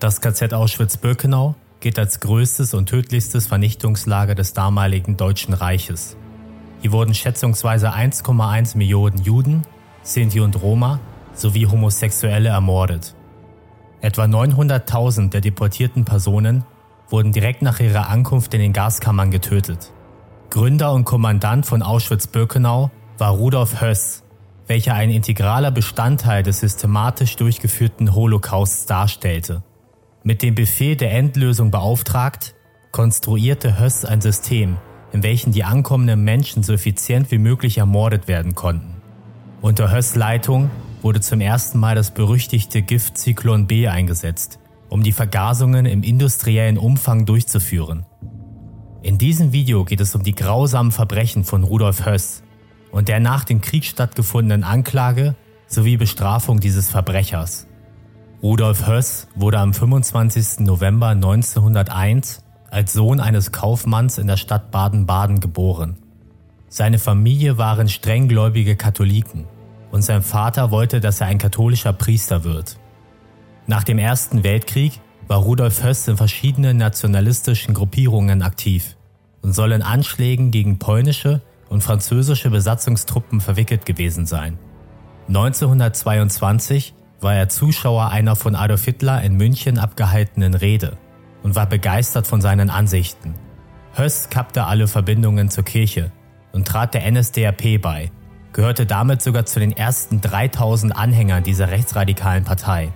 Das KZ Auschwitz-Birkenau gilt als größtes und tödlichstes Vernichtungslager des damaligen Deutschen Reiches. Hier wurden schätzungsweise 1,1 Millionen Juden, Sinti und Roma sowie Homosexuelle ermordet. Etwa 900.000 der deportierten Personen wurden direkt nach ihrer Ankunft in den Gaskammern getötet. Gründer und Kommandant von Auschwitz-Birkenau war Rudolf Höss, welcher ein integraler Bestandteil des systematisch durchgeführten Holocausts darstellte. Mit dem Befehl der Endlösung beauftragt, konstruierte Höss ein System, in welchem die ankommenden Menschen so effizient wie möglich ermordet werden konnten. Unter Höss Leitung wurde zum ersten Mal das berüchtigte Gift Zyklon B eingesetzt, um die Vergasungen im industriellen Umfang durchzuführen. In diesem Video geht es um die grausamen Verbrechen von Rudolf Höss und der nach dem Krieg stattgefundenen Anklage sowie Bestrafung dieses Verbrechers. Rudolf Höss wurde am 25. November 1901 als Sohn eines Kaufmanns in der Stadt Baden-Baden geboren. Seine Familie waren strenggläubige Katholiken und sein Vater wollte, dass er ein katholischer Priester wird. Nach dem Ersten Weltkrieg war Rudolf Höss in verschiedenen nationalistischen Gruppierungen aktiv und soll in Anschlägen gegen polnische und französische Besatzungstruppen verwickelt gewesen sein. 1922 war er Zuschauer einer von Adolf Hitler in München abgehaltenen Rede und war begeistert von seinen Ansichten. Höss kappte alle Verbindungen zur Kirche und trat der NSDAP bei, gehörte damit sogar zu den ersten 3000 Anhängern dieser rechtsradikalen Partei.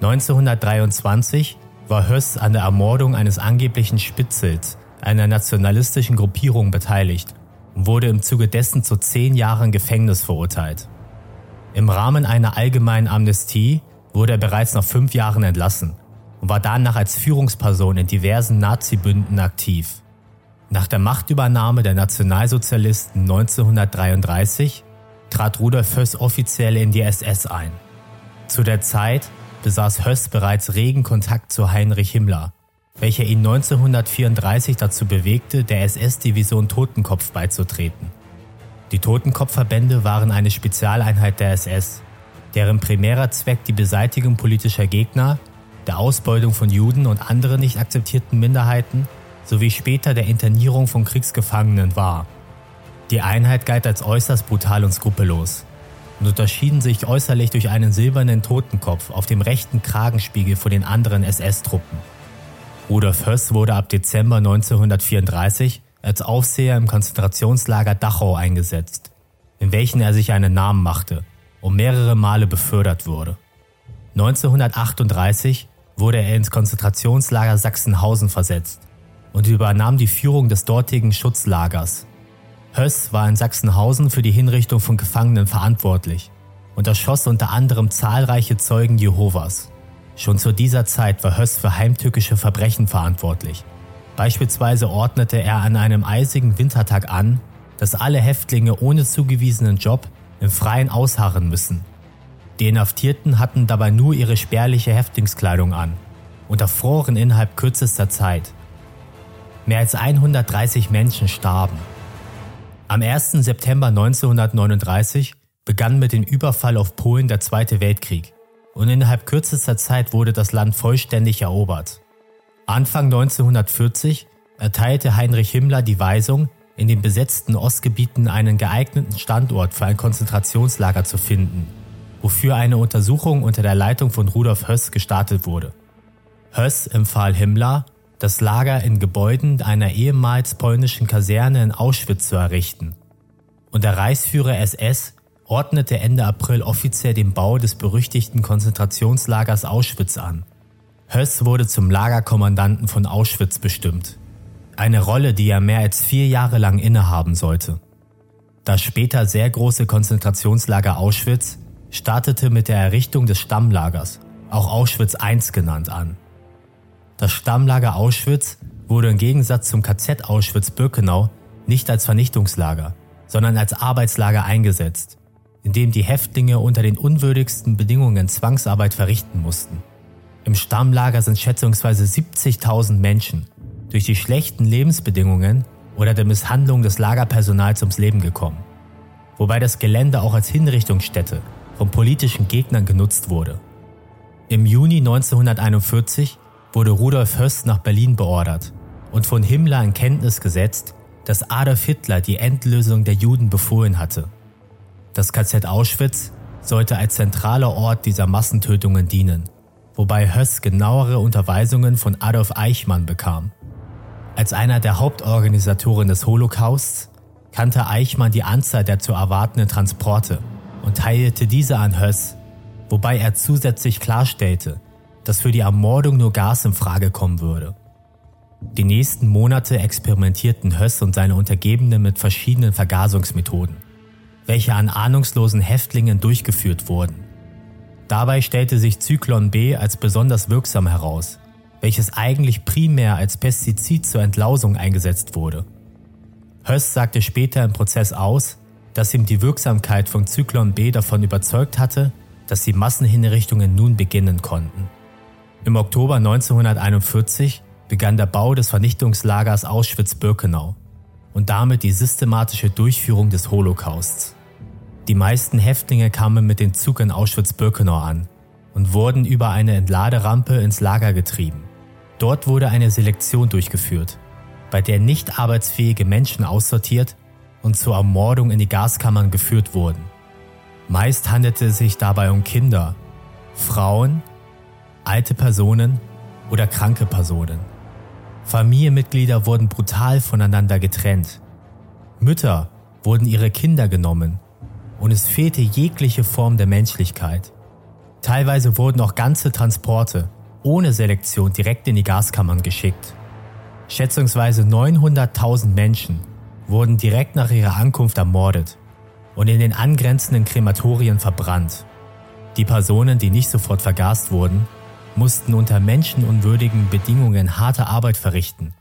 1923 war Höss an der Ermordung eines angeblichen Spitzels einer nationalistischen Gruppierung beteiligt und wurde im Zuge dessen zu zehn Jahren Gefängnis verurteilt. Im Rahmen einer allgemeinen Amnestie wurde er bereits nach fünf Jahren entlassen und war danach als Führungsperson in diversen Nazi-Bünden aktiv. Nach der Machtübernahme der Nationalsozialisten 1933 trat Rudolf Höss offiziell in die SS ein. Zu der Zeit besaß Höss bereits regen Kontakt zu Heinrich Himmler, welcher ihn 1934 dazu bewegte, der SS-Division Totenkopf beizutreten. Die Totenkopfverbände waren eine Spezialeinheit der SS, deren primärer Zweck die Beseitigung politischer Gegner, der Ausbeutung von Juden und anderen nicht akzeptierten Minderheiten sowie später der Internierung von Kriegsgefangenen war. Die Einheit galt als äußerst brutal und skrupellos und unterschieden sich äußerlich durch einen silbernen Totenkopf auf dem rechten Kragenspiegel vor den anderen SS-Truppen. Rudolf Höss wurde ab Dezember 1934 als Aufseher im Konzentrationslager Dachau eingesetzt, in welchen er sich einen Namen machte und mehrere Male befördert wurde. 1938 wurde er ins Konzentrationslager Sachsenhausen versetzt und übernahm die Führung des dortigen Schutzlagers. Höss war in Sachsenhausen für die Hinrichtung von Gefangenen verantwortlich und erschoss unter anderem zahlreiche Zeugen Jehovas. Schon zu dieser Zeit war Höss für heimtückische Verbrechen verantwortlich. Beispielsweise ordnete er an einem eisigen Wintertag an, dass alle Häftlinge ohne zugewiesenen Job im Freien ausharren müssen. Die Inhaftierten hatten dabei nur ihre spärliche Häftlingskleidung an und erfroren innerhalb kürzester Zeit. Mehr als 130 Menschen starben. Am 1. September 1939 begann mit dem Überfall auf Polen der Zweite Weltkrieg und innerhalb kürzester Zeit wurde das Land vollständig erobert. Anfang 1940 erteilte Heinrich Himmler die Weisung, in den besetzten Ostgebieten einen geeigneten Standort für ein Konzentrationslager zu finden, wofür eine Untersuchung unter der Leitung von Rudolf Höss gestartet wurde. Höss empfahl Himmler, das Lager in Gebäuden einer ehemals polnischen Kaserne in Auschwitz zu errichten. Und der Reichsführer SS ordnete Ende April offiziell den Bau des berüchtigten Konzentrationslagers Auschwitz an. Höss wurde zum Lagerkommandanten von Auschwitz bestimmt. Eine Rolle, die er mehr als vier Jahre lang innehaben sollte. Das später sehr große Konzentrationslager Auschwitz startete mit der Errichtung des Stammlagers, auch Auschwitz I genannt, an. Das Stammlager Auschwitz wurde im Gegensatz zum KZ Auschwitz-Birkenau nicht als Vernichtungslager, sondern als Arbeitslager eingesetzt, in dem die Häftlinge unter den unwürdigsten Bedingungen Zwangsarbeit verrichten mussten. Im Stammlager sind schätzungsweise 70.000 Menschen durch die schlechten Lebensbedingungen oder der Misshandlung des Lagerpersonals ums Leben gekommen, wobei das Gelände auch als Hinrichtungsstätte von politischen Gegnern genutzt wurde. Im Juni 1941 wurde Rudolf Höss nach Berlin beordert und von Himmler in Kenntnis gesetzt, dass Adolf Hitler die Endlösung der Juden befohlen hatte. Das KZ Auschwitz sollte als zentraler Ort dieser Massentötungen dienen, wobei Höss genauere Unterweisungen von Adolf Eichmann bekam. Als einer der Hauptorganisatoren des Holocausts kannte Eichmann die Anzahl der zu erwartenden Transporte und teilte diese an Höss, wobei er zusätzlich klarstellte, dass für die Ermordung nur Gas in Frage kommen würde. Die nächsten Monate experimentierten Höss und seine Untergebenen mit verschiedenen Vergasungsmethoden, welche an ahnungslosen Häftlingen durchgeführt wurden. Dabei stellte sich Zyklon B als besonders wirksam heraus, welches eigentlich primär als Pestizid zur Entlausung eingesetzt wurde. Höss sagte später im Prozess aus, dass ihm die Wirksamkeit von Zyklon B davon überzeugt hatte, dass die Massenhinrichtungen nun beginnen konnten. Im Oktober 1941 begann der Bau des Vernichtungslagers Auschwitz-Birkenau und damit die systematische Durchführung des Holocausts. Die meisten Häftlinge kamen mit dem Zug in Auschwitz-Birkenau an und wurden über eine Entladerampe ins Lager getrieben. Dort wurde eine Selektion durchgeführt, bei der nicht arbeitsfähige Menschen aussortiert und zur Ermordung in die Gaskammern geführt wurden. Meist handelte es sich dabei um Kinder, Frauen, alte Personen oder kranke Personen. Familienmitglieder wurden brutal voneinander getrennt. Mütter wurden ihre Kinder genommen und es fehlte jegliche Form der Menschlichkeit. Teilweise wurden auch ganze Transporte ohne Selektion direkt in die Gaskammern geschickt. Schätzungsweise 900.000 Menschen wurden direkt nach ihrer Ankunft ermordet und in den angrenzenden Krematorien verbrannt. Die Personen, die nicht sofort vergast wurden, mussten unter menschenunwürdigen Bedingungen harte Arbeit verrichten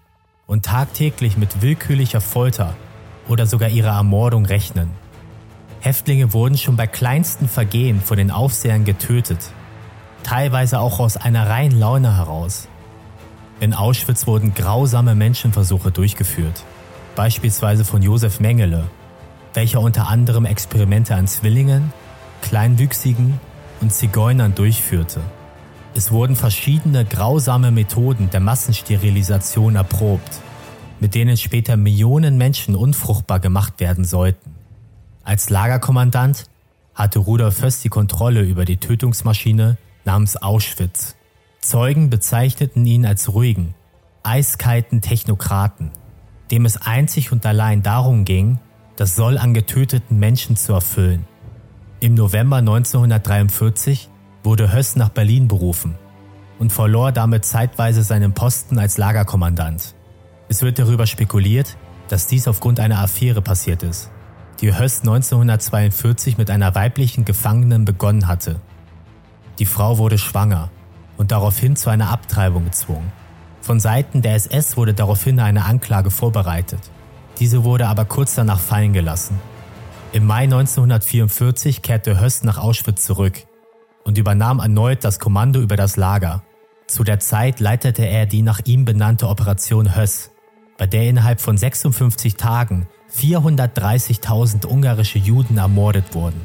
und tagtäglich mit willkürlicher Folter oder sogar ihrer Ermordung rechnen. Häftlinge wurden schon bei kleinsten Vergehen von den Aufsehern getötet, teilweise auch aus einer reinen Laune heraus. In Auschwitz wurden grausame Menschenversuche durchgeführt, beispielsweise von Josef Mengele, welcher unter anderem Experimente an Zwillingen, Kleinwüchsigen und Zigeunern durchführte. Es wurden verschiedene grausame Methoden der Massensterilisation erprobt, mit denen später Millionen Menschen unfruchtbar gemacht werden sollten. Als Lagerkommandant hatte Rudolf Höss die Kontrolle über die Tötungsmaschine namens Auschwitz. Zeugen bezeichneten ihn als ruhigen, eiskalten Technokraten, dem es einzig und allein darum ging, das Soll an getöteten Menschen zu erfüllen. Im November 1943 wurde Höss nach Berlin berufen und verlor damit zeitweise seinen Posten als Lagerkommandant. Es wird darüber spekuliert, dass dies aufgrund einer Affäre passiert ist, die Höss 1942 mit einer weiblichen Gefangenen begonnen hatte. Die Frau wurde schwanger und daraufhin zu einer Abtreibung gezwungen. Von Seiten der SS wurde daraufhin eine Anklage vorbereitet. Diese wurde aber kurz danach fallen gelassen. Im Mai 1944 kehrte Höss nach Auschwitz zurück und übernahm erneut das Kommando über das Lager. Zu der Zeit leitete er die nach ihm benannte Operation Höss, bei der innerhalb von 56 Tagen 430.000 ungarische Juden ermordet wurden.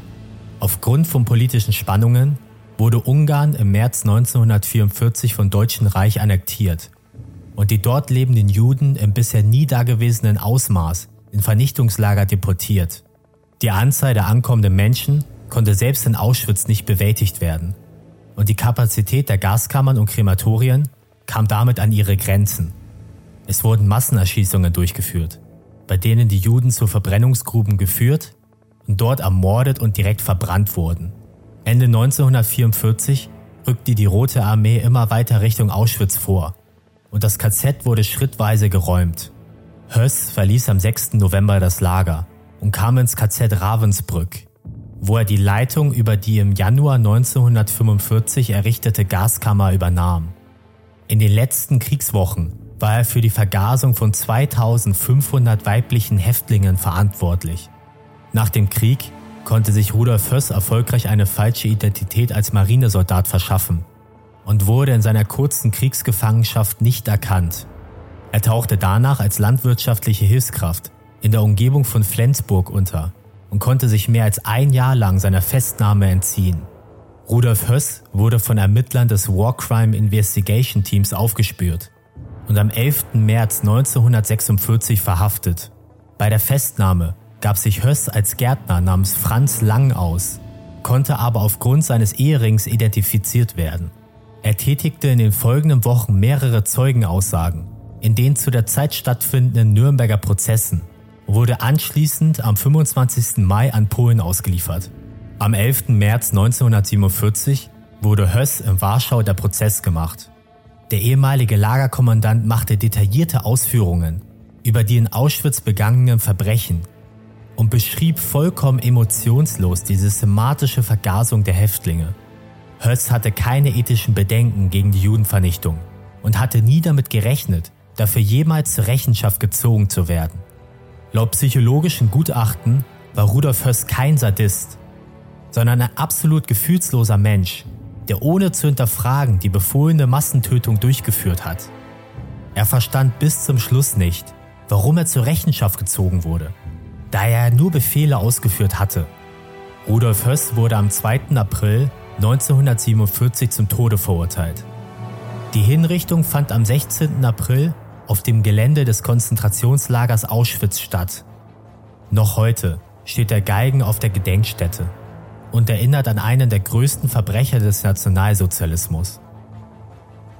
Aufgrund von politischen Spannungen wurde Ungarn im März 1944 vom Deutschen Reich annektiert und die dort lebenden Juden im bisher nie dagewesenen Ausmaß in Vernichtungslager deportiert. Die Anzahl der ankommenden Menschen konnte selbst in Auschwitz nicht bewältigt werden. Und die Kapazität der Gaskammern und Krematorien kam damit an ihre Grenzen. Es wurden Massenerschießungen durchgeführt, bei denen die Juden zu Verbrennungsgruben geführt und dort ermordet und direkt verbrannt wurden. Ende 1944 rückte die Rote Armee immer weiter Richtung Auschwitz vor und das KZ wurde schrittweise geräumt. Höss verließ am 6. November das Lager und kam ins KZ Ravensbrück, wo er die Leitung über die im Januar 1945 errichtete Gaskammer übernahm. In den letzten Kriegswochen war er für die Vergasung von 2500 weiblichen Häftlingen verantwortlich. Nach dem Krieg konnte sich Rudolf Höss erfolgreich eine falsche Identität als Marinesoldat verschaffen und wurde in seiner kurzen Kriegsgefangenschaft nicht erkannt. Er tauchte danach als landwirtschaftliche Hilfskraft in der Umgebung von Flensburg unter und konnte sich mehr als ein Jahr lang seiner Festnahme entziehen. Rudolf Höss wurde von Ermittlern des War Crime Investigation Teams aufgespürt und am 11. März 1946 verhaftet. Bei der Festnahme gab sich Höss als Gärtner namens Franz Lang aus, konnte aber aufgrund seines Eherings identifiziert werden. Er tätigte in den folgenden Wochen mehrere Zeugenaussagen in den zu der Zeit stattfindenden Nürnberger Prozessen und wurde anschließend am 25. Mai an Polen ausgeliefert. Am 11. März 1947 wurde Höss in Warschau der Prozess gemacht. Der ehemalige Lagerkommandant machte detaillierte Ausführungen über die in Auschwitz begangenen Verbrechen und beschrieb vollkommen emotionslos die systematische Vergasung der Häftlinge. Höss hatte keine ethischen Bedenken gegen die Judenvernichtung und hatte nie damit gerechnet, dafür jemals zur Rechenschaft gezogen zu werden. Laut psychologischen Gutachten war Rudolf Höss kein Sadist sondern ein absolut gefühlsloser Mensch, der ohne zu hinterfragen die befohlene Massentötung durchgeführt hat. Er verstand bis zum Schluss nicht, warum er zur Rechenschaft gezogen wurde, da er nur Befehle ausgeführt hatte. Rudolf Höss wurde am 2. April 1947 zum Tode verurteilt. Die Hinrichtung fand am 16. April auf dem Gelände des Konzentrationslagers Auschwitz statt. Noch heute steht der Galgen auf der Gedenkstätte und erinnert an einen der größten Verbrecher des Nationalsozialismus.